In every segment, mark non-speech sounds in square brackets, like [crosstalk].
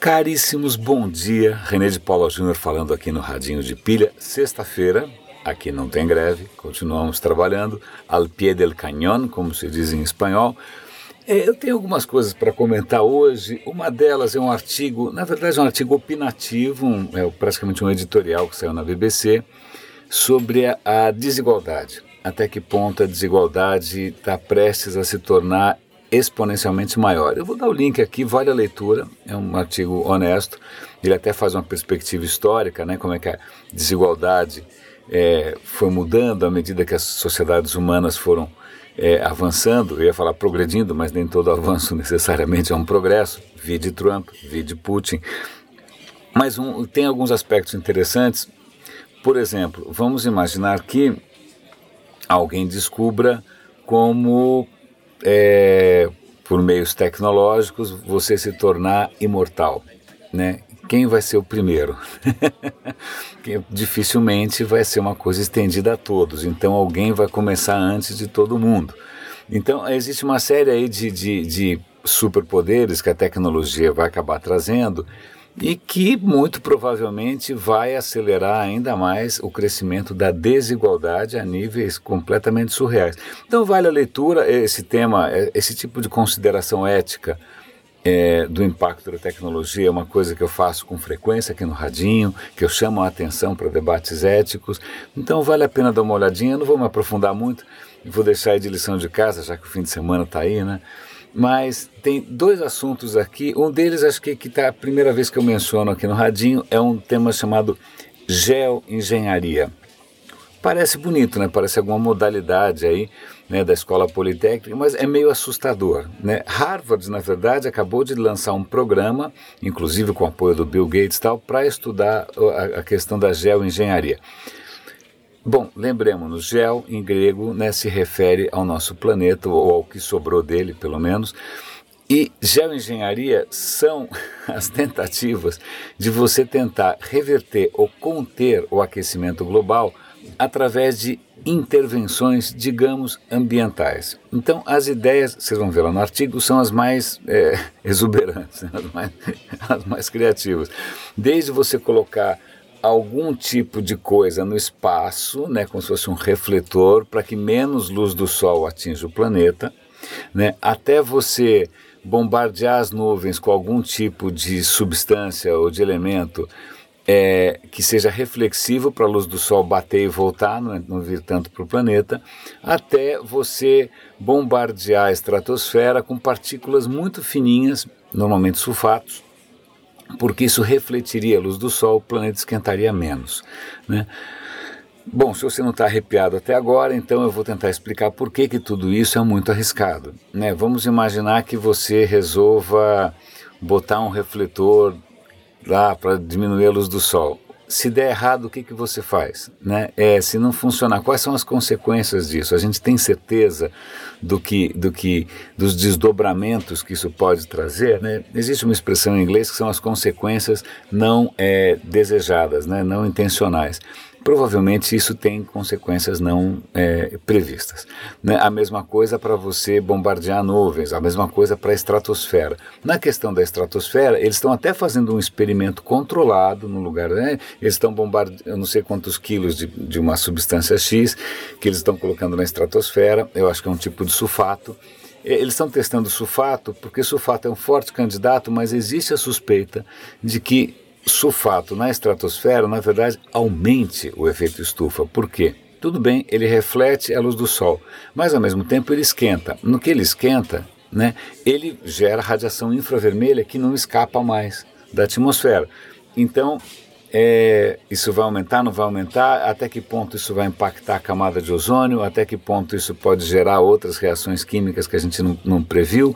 Caríssimos, bom dia. René de Paula Júnior falando aqui no Radinho de Pilha. Sexta-feira, aqui não tem greve, continuamos trabalhando. Al pie del cañón, como se diz em espanhol. É, eu tenho algumas coisas para comentar hoje. Uma delas é um artigo, na verdade, é um artigo opinativo, um, é praticamente um editorial que saiu na BBC, sobre a, a desigualdade. Até que ponto a desigualdade está prestes a se tornar exponencialmente maior. Eu vou dar o link aqui, vale a leitura, é um artigo honesto, ele até faz uma perspectiva histórica, né, como é que a desigualdade é, foi mudando à medida que as sociedades humanas foram é, avançando, eu ia falar progredindo, mas nem todo avanço [laughs] necessariamente é um progresso, vi de Trump, vi de Putin, mas um, tem alguns aspectos interessantes, por exemplo, vamos imaginar que alguém descubra como é, por meios tecnológicos, você se tornar imortal, né? Quem vai ser o primeiro? [laughs] Dificilmente vai ser uma coisa estendida a todos, então alguém vai começar antes de todo mundo. Então existe uma série aí de, de, de superpoderes que a tecnologia vai acabar trazendo e que muito provavelmente vai acelerar ainda mais o crescimento da desigualdade a níveis completamente surreais. Então vale a leitura esse tema, é, esse tipo de consideração ética é, do impacto da tecnologia é uma coisa que eu faço com frequência aqui no Radinho, que eu chamo a atenção para debates éticos. Então vale a pena dar uma olhadinha. Eu não vou me aprofundar muito, vou deixar aí de lição de casa, já que o fim de semana está aí, né? Mas tem dois assuntos aqui. Um deles, acho que está a primeira vez que eu menciono aqui no Radinho, é um tema chamado geoengenharia. Parece bonito, né? Parece alguma modalidade aí né, da escola politécnica, mas é meio assustador. Né? Harvard, na verdade, acabou de lançar um programa, inclusive com o apoio do Bill Gates tal, para estudar a questão da geoengenharia. Bom, lembremos-nos, gel em grego né, se refere ao nosso planeta, ou ao que sobrou dele, pelo menos. E geoengenharia são [laughs] as tentativas de você tentar reverter ou conter o aquecimento global através de intervenções, digamos, ambientais. Então, as ideias, vocês vão ver lá no artigo, são as mais é, [laughs] exuberantes, né, as mais, [laughs] as mais criativas. Desde você colocar algum tipo de coisa no espaço, né, como se fosse um refletor, para que menos luz do Sol atinja o planeta, né, até você bombardear as nuvens com algum tipo de substância ou de elemento é, que seja reflexivo para a luz do Sol bater e voltar, não, não vir tanto para o planeta, até você bombardear a estratosfera com partículas muito fininhas, normalmente sulfatos, porque isso refletiria a luz do Sol, o planeta esquentaria menos. Né? Bom, se você não está arrepiado até agora, então eu vou tentar explicar por que, que tudo isso é muito arriscado. Né? Vamos imaginar que você resolva botar um refletor lá para diminuir a luz do Sol se der errado, o que, que você faz? Né? É, se não funcionar, quais são as consequências disso? A gente tem certeza do que, do que, dos desdobramentos que isso pode trazer? Né? Existe uma expressão em inglês que são as consequências não é, desejadas, né? não intencionais provavelmente isso tem consequências não é, previstas. Né? A mesma coisa para você bombardear nuvens, a mesma coisa para a estratosfera. Na questão da estratosfera, eles estão até fazendo um experimento controlado no lugar, né? eles estão bombardeando, eu não sei quantos quilos de, de uma substância X que eles estão colocando na estratosfera, eu acho que é um tipo de sulfato. Eles estão testando sulfato porque sulfato é um forte candidato, mas existe a suspeita de que sulfato na estratosfera, na verdade, aumente o efeito estufa. Por quê? Tudo bem, ele reflete a luz do Sol, mas ao mesmo tempo ele esquenta. No que ele esquenta, né, ele gera radiação infravermelha que não escapa mais da atmosfera. Então, é, isso vai aumentar, não vai aumentar? Até que ponto isso vai impactar a camada de ozônio? Até que ponto isso pode gerar outras reações químicas que a gente não, não previu?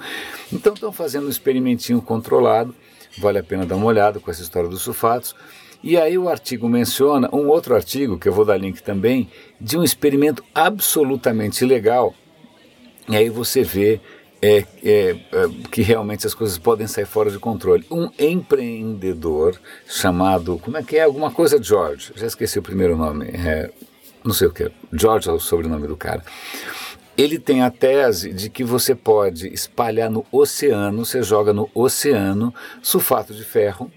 Então, estão fazendo um experimentinho controlado vale a pena dar uma olhada com essa história dos sulfatos. E aí o artigo menciona um outro artigo, que eu vou dar link também, de um experimento absolutamente legal. E aí você vê é, é, é, que realmente as coisas podem sair fora de controle. Um empreendedor chamado, como é que é? Alguma coisa George, já esqueci o primeiro nome, é, não sei o que, George é o sobrenome do cara. Ele tem a tese de que você pode espalhar no oceano, você joga no oceano sulfato de ferro.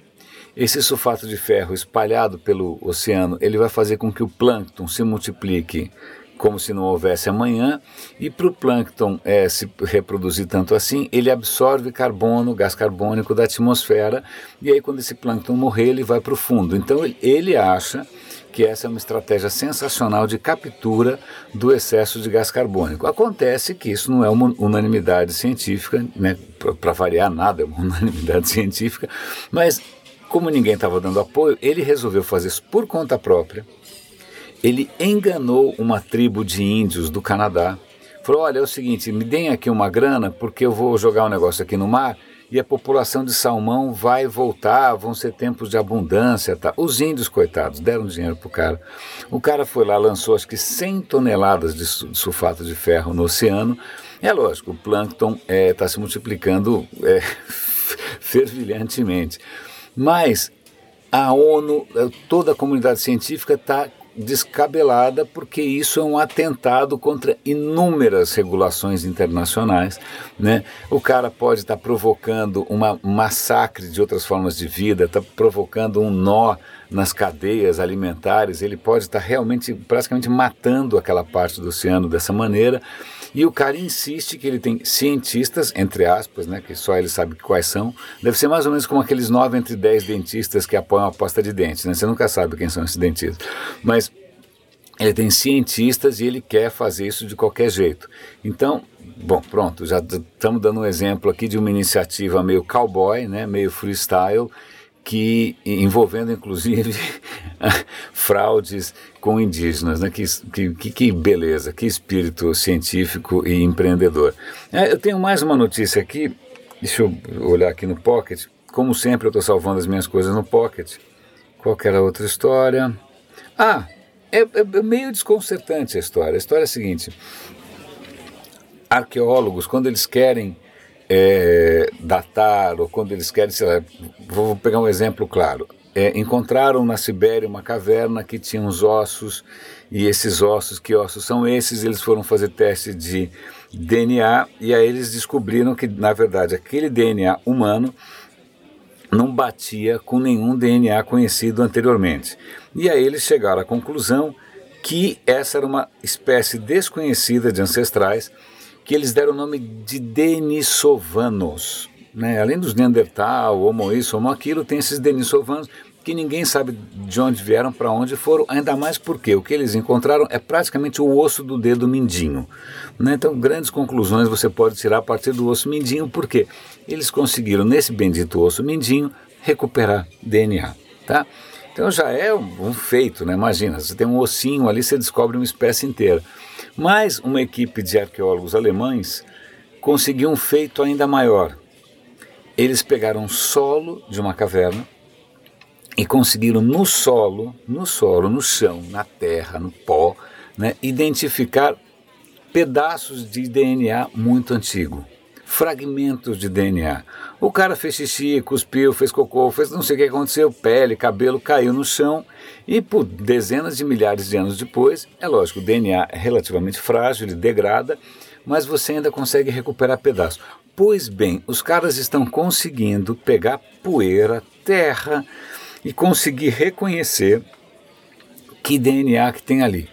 Esse sulfato de ferro espalhado pelo oceano, ele vai fazer com que o plâncton se multiplique como se não houvesse amanhã, e para o plâncton é, se reproduzir tanto assim, ele absorve carbono, gás carbônico da atmosfera, e aí quando esse plâncton morrer, ele vai para o fundo. Então ele acha que essa é uma estratégia sensacional de captura do excesso de gás carbônico. Acontece que isso não é uma unanimidade científica, né, para variar nada, é uma [laughs] unanimidade científica, mas como ninguém estava dando apoio, ele resolveu fazer isso por conta própria. Ele enganou uma tribo de índios do Canadá. Falou: Olha, é o seguinte, me deem aqui uma grana porque eu vou jogar um negócio aqui no mar e a população de salmão vai voltar, vão ser tempos de abundância. Tá? Os índios, coitados, deram dinheiro para o cara. O cara foi lá, lançou acho que 100 toneladas de sulfato de ferro no oceano. É lógico, o plâncton está é, tá se multiplicando é, [laughs] fervilhantemente. Mas a ONU, toda a comunidade científica está descabelada, porque isso é um atentado contra inúmeras regulações internacionais. Né? O cara pode estar tá provocando uma massacre de outras formas de vida, está provocando um nó nas cadeias alimentares, ele pode estar tá realmente, praticamente matando aquela parte do oceano dessa maneira. E o cara insiste que ele tem cientistas, entre aspas, né, que só ele sabe quais são. Deve ser mais ou menos como aqueles 9 entre 10 dentistas que apoiam a aposta de dentes, né? Você nunca sabe quem são esses dentistas. Mas ele tem cientistas e ele quer fazer isso de qualquer jeito. Então, bom, pronto, já estamos dando um exemplo aqui de uma iniciativa meio cowboy, né, meio freestyle, que envolvendo inclusive [laughs] fraudes com indígenas, né? Que, que, que, beleza, que espírito científico e empreendedor. É, eu tenho mais uma notícia aqui, deixa eu olhar aqui no Pocket. Como sempre, eu estou salvando as minhas coisas no Pocket. Qual era a outra história? Ah, é, é meio desconcertante a história. A história é a seguinte: arqueólogos, quando eles querem é, datar, ou quando eles querem, sei lá, vou pegar um exemplo claro. É, encontraram na Sibéria uma caverna que tinha uns ossos, e esses ossos, que ossos são esses? Eles foram fazer teste de DNA, e aí eles descobriram que, na verdade, aquele DNA humano não batia com nenhum DNA conhecido anteriormente. E aí eles chegaram à conclusão que essa era uma espécie desconhecida de ancestrais que eles deram o nome de Denisovanos. Né? Além dos Neandertal, Homo isso, Homo aquilo, tem esses Denisovanos que ninguém sabe de onde vieram, para onde foram, ainda mais porque o que eles encontraram é praticamente o osso do dedo mindinho. Né? Então, grandes conclusões você pode tirar a partir do osso mindinho, porque eles conseguiram, nesse bendito osso mindinho, recuperar DNA. Tá? Então já é um, feito, né? imagina, você tem um ossinho ali, você descobre uma espécie inteira. Mas uma equipe de arqueólogos alemães conseguiu um feito ainda maior. Eles pegaram solo de uma caverna e conseguiram no solo, no solo, no chão, na terra, no pó, né, identificar pedaços de DNA muito antigo, fragmentos de DNA. O cara fez xixi, cuspiu, fez cocô, fez não sei o que aconteceu, pele, cabelo caiu no chão e por dezenas de milhares de anos depois, é lógico, o DNA é relativamente frágil, ele degrada, mas você ainda consegue recuperar pedaços. Pois bem, os caras estão conseguindo pegar poeira, terra e conseguir reconhecer que DNA que tem ali.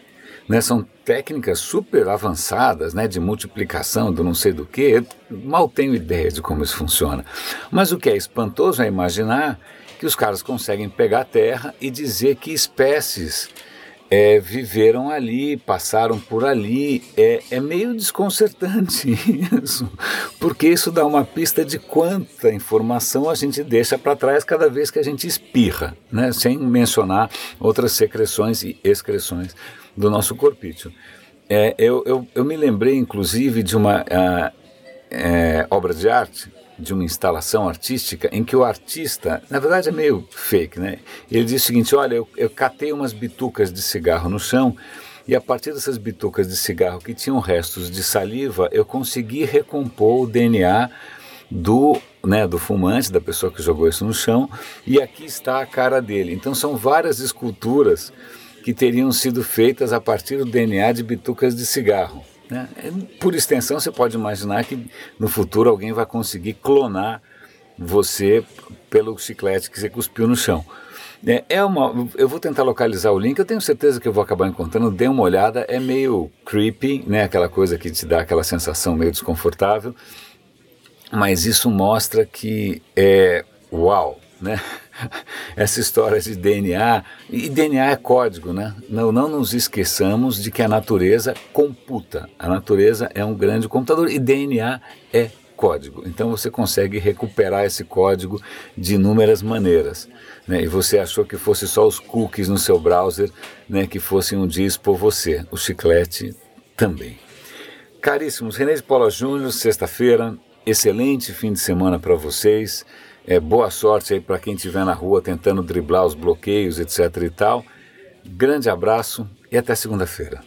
Né, são técnicas super avançadas, né, de multiplicação do não sei do que, mal tenho ideia de como isso funciona. Mas o que é espantoso é imaginar que os caras conseguem pegar a terra e dizer que espécies é, viveram ali, passaram por ali. É, é meio desconcertante [laughs] isso, porque isso dá uma pista de quanta informação a gente deixa para trás cada vez que a gente espirra, né? sem mencionar outras secreções e excreções do nosso corpício. É, eu, eu, eu, me lembrei, inclusive, de uma a, é, obra de arte de uma instalação artística em que o artista, na verdade é meio fake, né? Ele diz o seguinte: olha, eu, eu catei umas bitucas de cigarro no chão e a partir dessas bitucas de cigarro que tinham restos de saliva, eu consegui recompor o DNA do, né, do fumante, da pessoa que jogou isso no chão, e aqui está a cara dele. Então são várias esculturas que teriam sido feitas a partir do DNA de bitucas de cigarro. Né? Por extensão, você pode imaginar que no futuro alguém vai conseguir clonar você pelo chiclete que você cuspiu no chão. É, é uma, eu vou tentar localizar o link, eu tenho certeza que eu vou acabar encontrando, dê uma olhada, é meio creepy, né? aquela coisa que te dá aquela sensação meio desconfortável, mas isso mostra que é uau, né? [laughs] Essa história de DNA, e DNA é código, né? Não, não nos esqueçamos de que a natureza computa, a natureza é um grande computador e DNA é código. Então você consegue recuperar esse código de inúmeras maneiras. Né? E você achou que fosse só os cookies no seu browser né, que fossem um dia expor você. O chiclete também. Caríssimos, René de Paula Júnior, sexta-feira, excelente fim de semana para vocês. É, boa sorte aí para quem estiver na rua tentando driblar os bloqueios, etc e tal. Grande abraço e até segunda-feira.